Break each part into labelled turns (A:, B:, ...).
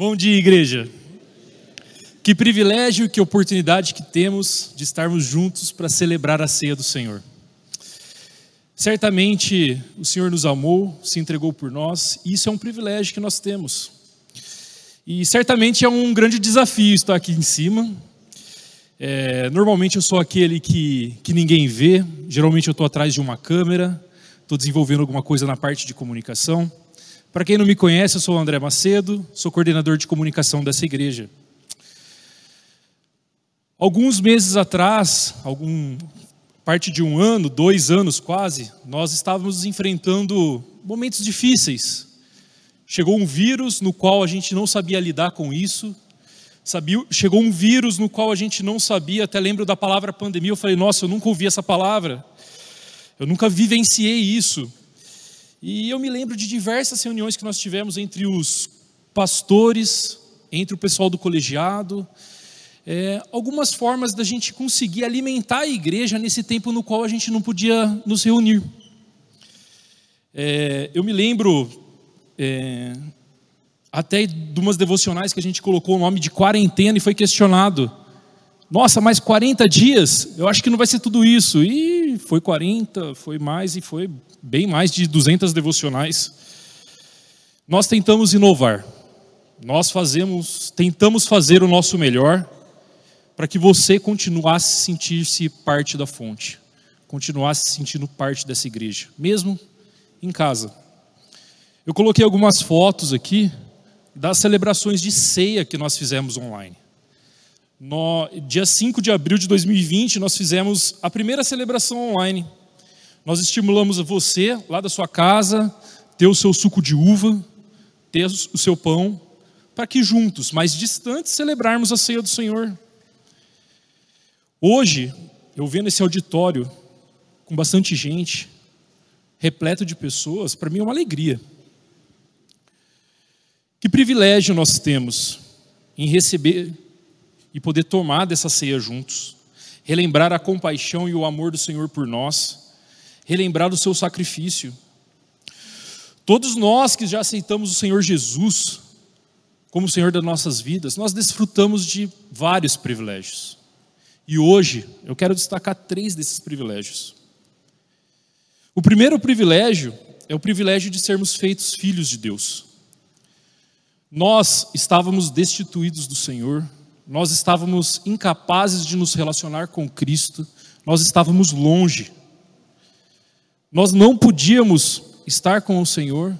A: Bom dia, igreja. Que privilégio e que oportunidade que temos de estarmos juntos para celebrar a ceia do Senhor. Certamente o Senhor nos amou, se entregou por nós, e isso é um privilégio que nós temos. E certamente é um grande desafio estar aqui em cima. É, normalmente eu sou aquele que, que ninguém vê, geralmente eu estou atrás de uma câmera, estou desenvolvendo alguma coisa na parte de comunicação. Para quem não me conhece, eu sou o André Macedo, sou coordenador de comunicação dessa igreja. Alguns meses atrás, algum parte de um ano, dois anos quase, nós estávamos enfrentando momentos difíceis. Chegou um vírus no qual a gente não sabia lidar com isso. Sabia, chegou um vírus no qual a gente não sabia, até lembro da palavra pandemia, eu falei, nossa, eu nunca ouvi essa palavra. Eu nunca vivenciei isso. E eu me lembro de diversas reuniões que nós tivemos entre os pastores, entre o pessoal do colegiado, é, algumas formas da gente conseguir alimentar a igreja nesse tempo no qual a gente não podia nos reunir. É, eu me lembro é, até de umas devocionais que a gente colocou o nome de quarentena e foi questionado. Nossa, mais 40 dias? Eu acho que não vai ser tudo isso. E foi 40, foi mais e foi bem mais de 200 devocionais. Nós tentamos inovar. Nós fazemos, tentamos fazer o nosso melhor para que você continuasse sentir-se parte da fonte, continuasse se sentindo parte dessa igreja, mesmo em casa. Eu coloquei algumas fotos aqui das celebrações de ceia que nós fizemos online. No dia 5 de abril de 2020, nós fizemos a primeira celebração online. Nós estimulamos você, lá da sua casa, ter o seu suco de uva, ter o seu pão, para que juntos, mais distantes, celebrarmos a ceia do Senhor. Hoje, eu vendo esse auditório com bastante gente, repleto de pessoas, para mim é uma alegria. Que privilégio nós temos em receber e poder tomar dessa ceia juntos, relembrar a compaixão e o amor do Senhor por nós relembrar o seu sacrifício. Todos nós que já aceitamos o Senhor Jesus como Senhor das nossas vidas, nós desfrutamos de vários privilégios. E hoje eu quero destacar três desses privilégios. O primeiro privilégio é o privilégio de sermos feitos filhos de Deus. Nós estávamos destituídos do Senhor, nós estávamos incapazes de nos relacionar com Cristo, nós estávamos longe. Nós não podíamos estar com o Senhor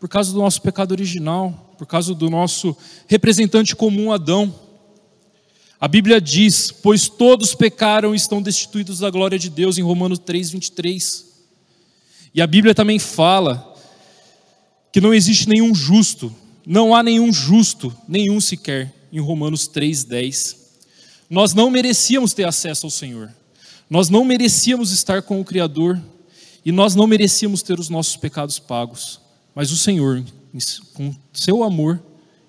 A: por causa do nosso pecado original, por causa do nosso representante comum Adão. A Bíblia diz: Pois todos pecaram e estão destituídos da glória de Deus, em Romanos 3, 23. E a Bíblia também fala que não existe nenhum justo, não há nenhum justo, nenhum sequer, em Romanos 3, 10. Nós não merecíamos ter acesso ao Senhor, nós não merecíamos estar com o Criador, e nós não merecíamos ter os nossos pecados pagos, mas o Senhor, com seu amor,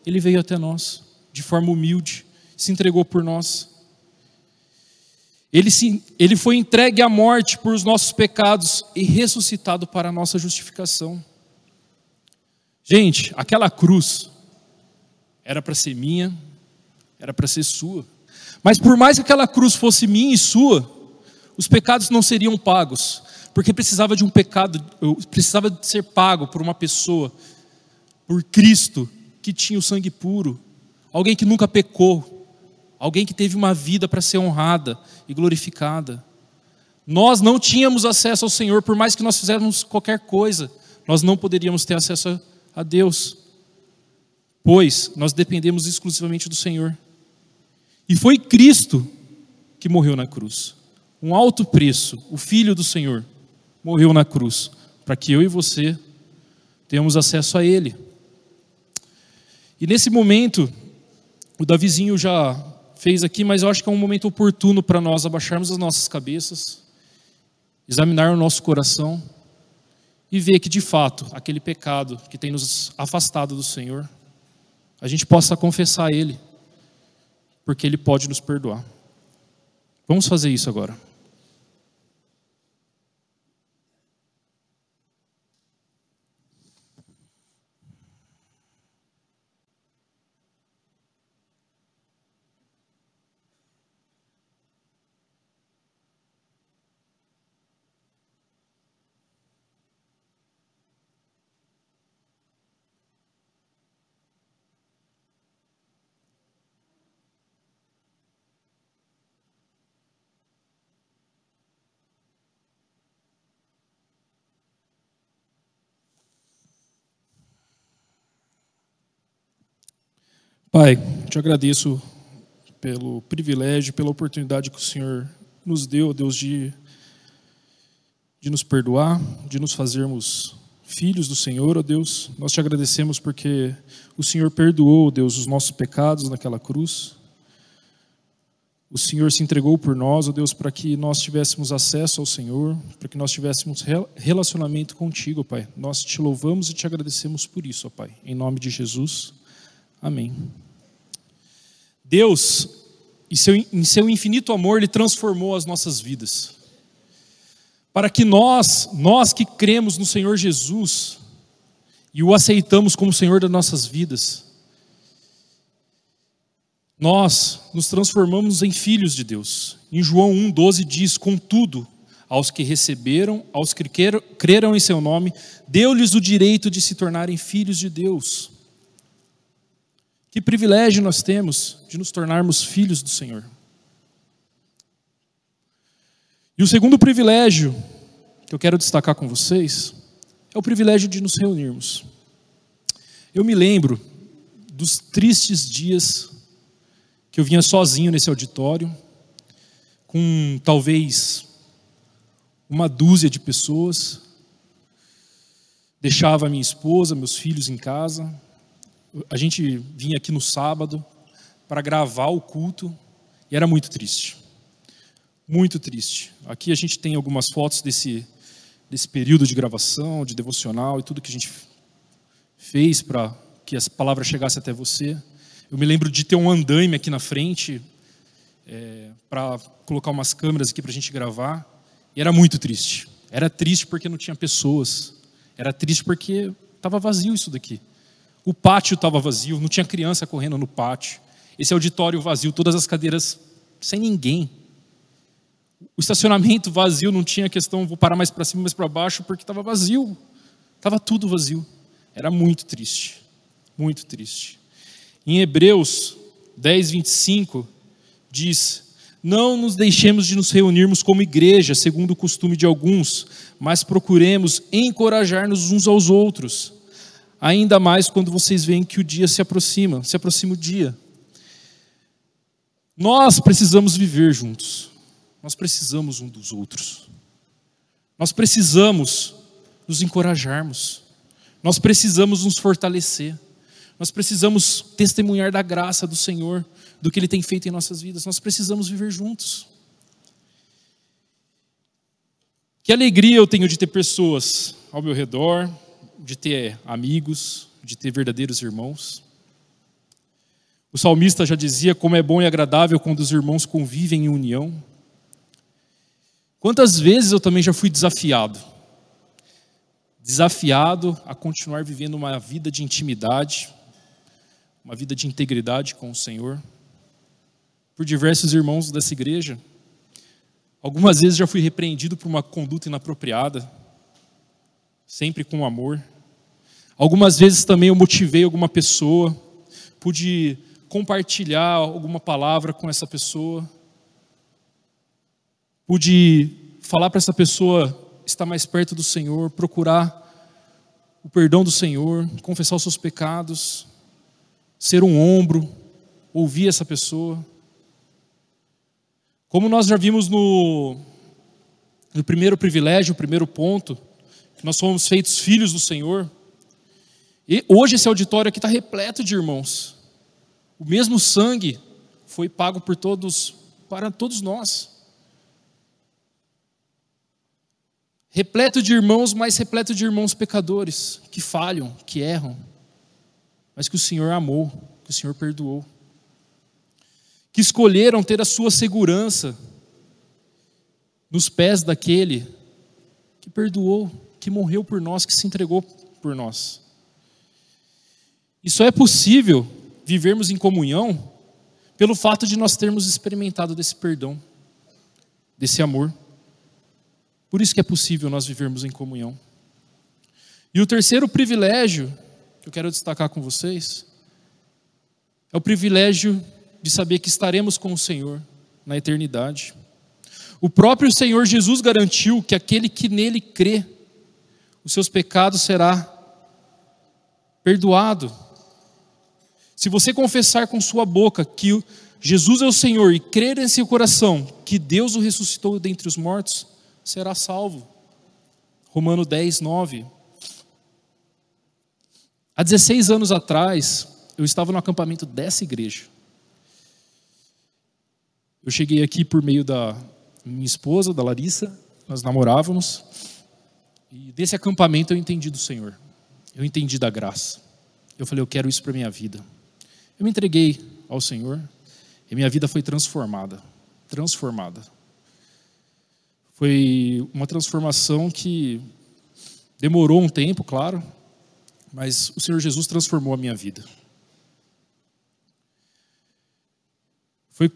A: ele veio até nós, de forma humilde, se entregou por nós. Ele, se, ele foi entregue à morte por os nossos pecados e ressuscitado para a nossa justificação. Gente, aquela cruz era para ser minha, era para ser sua. Mas por mais que aquela cruz fosse minha e sua, os pecados não seriam pagos, porque precisava de um pecado, precisava de ser pago por uma pessoa, por Cristo, que tinha o sangue puro, alguém que nunca pecou, alguém que teve uma vida para ser honrada e glorificada. Nós não tínhamos acesso ao Senhor, por mais que nós fizéssemos qualquer coisa, nós não poderíamos ter acesso a Deus, pois nós dependemos exclusivamente do Senhor. E foi Cristo que morreu na cruz, um alto preço, o Filho do Senhor, morreu na cruz, para que eu e você tenhamos acesso a Ele. E nesse momento, o Davizinho já fez aqui, mas eu acho que é um momento oportuno para nós abaixarmos as nossas cabeças, examinar o nosso coração e ver que de fato aquele pecado que tem nos afastado do Senhor, a gente possa confessar a Ele, porque Ele pode nos perdoar. Vamos fazer isso agora. Pai, te agradeço pelo privilégio, pela oportunidade que o Senhor nos deu, Deus, de, de nos perdoar, de nos fazermos filhos do Senhor, ó Deus. Nós te agradecemos porque o Senhor perdoou, Deus, os nossos pecados naquela cruz. O Senhor se entregou por nós, ó Deus, para que nós tivéssemos acesso ao Senhor, para que nós tivéssemos relacionamento contigo, Pai. Nós te louvamos e te agradecemos por isso, ó Pai. Em nome de Jesus. Amém. Deus, em seu, em seu infinito amor, Ele transformou as nossas vidas. Para que nós, nós que cremos no Senhor Jesus e o aceitamos como Senhor das nossas vidas, nós nos transformamos em filhos de Deus. Em João 1,12 diz: Contudo, aos que receberam, aos que creram em seu nome, deu-lhes o direito de se tornarem filhos de Deus. Que privilégio nós temos de nos tornarmos filhos do Senhor. E o segundo privilégio que eu quero destacar com vocês é o privilégio de nos reunirmos. Eu me lembro dos tristes dias que eu vinha sozinho nesse auditório, com talvez uma dúzia de pessoas, deixava minha esposa, meus filhos em casa, a gente vinha aqui no sábado para gravar o culto e era muito triste. Muito triste. Aqui a gente tem algumas fotos desse, desse período de gravação, de devocional e tudo que a gente fez para que as palavras chegassem até você. Eu me lembro de ter um andaime aqui na frente é, para colocar umas câmeras aqui para a gente gravar. E era muito triste. Era triste porque não tinha pessoas. Era triste porque estava vazio isso daqui. O pátio estava vazio, não tinha criança correndo no pátio. Esse auditório vazio, todas as cadeiras sem ninguém. O estacionamento vazio, não tinha questão, vou parar mais para cima, mais para baixo, porque estava vazio. Estava tudo vazio. Era muito triste. Muito triste. Em Hebreus 10, 25, diz: Não nos deixemos de nos reunirmos como igreja, segundo o costume de alguns, mas procuremos encorajar-nos uns aos outros ainda mais quando vocês veem que o dia se aproxima, se aproxima o dia. Nós precisamos viver juntos. Nós precisamos um dos outros. Nós precisamos nos encorajarmos. Nós precisamos nos fortalecer. Nós precisamos testemunhar da graça do Senhor, do que Ele tem feito em nossas vidas. Nós precisamos viver juntos. Que alegria eu tenho de ter pessoas ao meu redor, de ter amigos, de ter verdadeiros irmãos. O salmista já dizia como é bom e agradável quando os irmãos convivem em união. Quantas vezes eu também já fui desafiado? Desafiado a continuar vivendo uma vida de intimidade, uma vida de integridade com o Senhor, por diversos irmãos dessa igreja. Algumas vezes já fui repreendido por uma conduta inapropriada, sempre com amor. Algumas vezes também eu motivei alguma pessoa, pude compartilhar alguma palavra com essa pessoa, pude falar para essa pessoa estar mais perto do Senhor, procurar o perdão do Senhor, confessar os seus pecados, ser um ombro, ouvir essa pessoa. Como nós já vimos no, no primeiro privilégio, o primeiro ponto, que nós somos feitos filhos do Senhor. E hoje esse auditório aqui está repleto de irmãos. O mesmo sangue foi pago por todos, para todos nós. Repleto de irmãos, mas repleto de irmãos pecadores, que falham, que erram, mas que o Senhor amou, que o Senhor perdoou. Que escolheram ter a sua segurança nos pés daquele que perdoou, que morreu por nós, que se entregou por nós. E só é possível vivermos em comunhão pelo fato de nós termos experimentado desse perdão, desse amor. Por isso que é possível nós vivermos em comunhão. E o terceiro privilégio que eu quero destacar com vocês é o privilégio de saber que estaremos com o Senhor na eternidade. O próprio Senhor Jesus garantiu que aquele que nele crê, os seus pecados será perdoado Se você confessar com sua boca que Jesus é o Senhor e crer em seu coração que Deus o ressuscitou dentre os mortos, será salvo. Romano 10, 9. Há 16 anos atrás, eu estava no acampamento dessa igreja. Eu cheguei aqui por meio da minha esposa, da Larissa, nós namorávamos, e desse acampamento eu entendi do Senhor, eu entendi da graça. Eu falei, eu quero isso para minha vida. Eu me entreguei ao Senhor e minha vida foi transformada transformada. Foi uma transformação que demorou um tempo, claro, mas o Senhor Jesus transformou a minha vida. Foi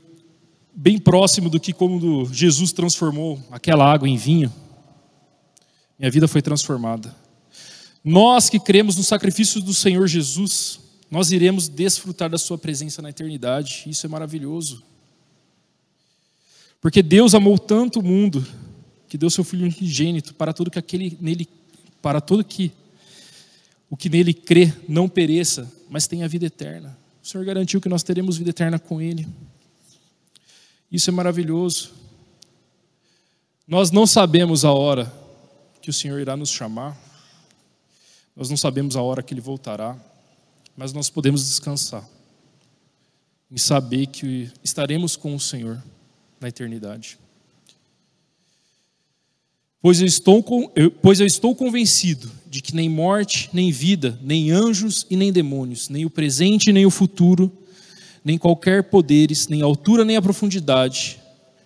A: bem próximo do que como Jesus transformou aquela água em vinho. Minha vida foi transformada. Nós que cremos no sacrifício do Senhor Jesus, nós iremos desfrutar da sua presença na eternidade. Isso é maravilhoso. Porque Deus amou tanto o mundo que deu seu filho unigênito para tudo que aquele nele para todo que o que nele crê não pereça, mas tenha vida eterna. O Senhor garantiu que nós teremos vida eterna com ele. Isso é maravilhoso. Nós não sabemos a hora que o Senhor irá nos chamar. Nós não sabemos a hora que ele voltará, mas nós podemos descansar em saber que estaremos com o Senhor na eternidade. Pois eu, estou, pois eu estou convencido de que nem morte, nem vida, nem anjos e nem demônios, nem o presente nem o futuro, nem qualquer poderes, nem altura nem a profundidade,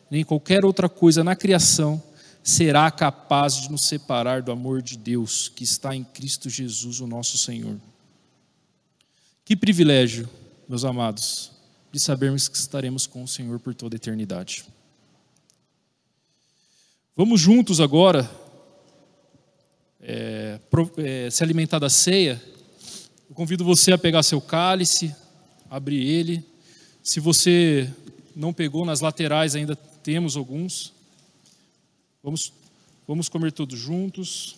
A: nem qualquer outra coisa na criação será capaz de nos separar do amor de Deus que está em Cristo Jesus, o nosso Senhor. Que privilégio, meus amados, de sabermos que estaremos com o Senhor por toda a eternidade. Vamos juntos agora é, é, se alimentar da ceia. Eu convido você a pegar seu cálice, abrir ele. Se você não pegou nas laterais, ainda temos alguns. Vamos, vamos comer todos juntos.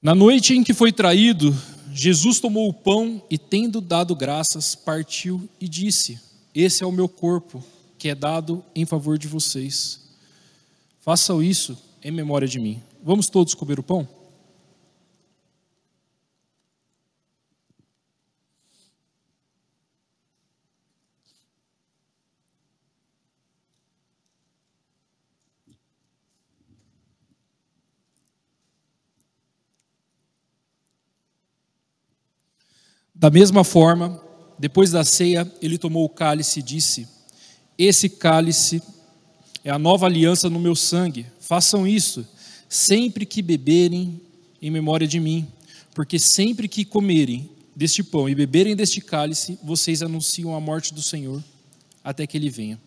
A: Na noite em que foi traído, Jesus tomou o pão e, tendo dado graças, partiu e disse: Esse é o meu corpo, que é dado em favor de vocês. Façam isso em memória de mim. Vamos todos comer o pão? Da mesma forma, depois da ceia, ele tomou o cálice e disse: Esse cálice é a nova aliança no meu sangue. Façam isso sempre que beberem em memória de mim, porque sempre que comerem deste pão e beberem deste cálice, vocês anunciam a morte do Senhor até que ele venha.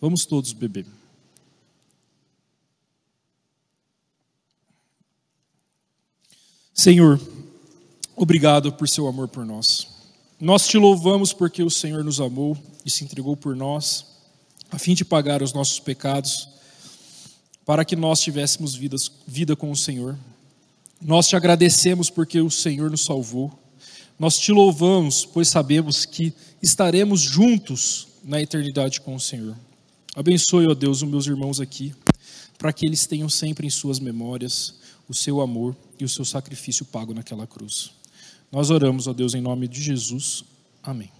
A: Vamos todos beber. Senhor, Obrigado por seu amor por nós. Nós te louvamos porque o Senhor nos amou e se entregou por nós, a fim de pagar os nossos pecados, para que nós tivéssemos vidas, vida com o Senhor. Nós te agradecemos porque o Senhor nos salvou. Nós te louvamos, pois sabemos que estaremos juntos na eternidade com o Senhor. Abençoe, ó Deus, os meus irmãos aqui, para que eles tenham sempre em suas memórias o seu amor e o seu sacrifício pago naquela cruz. Nós oramos, ó Deus, em nome de Jesus. Amém.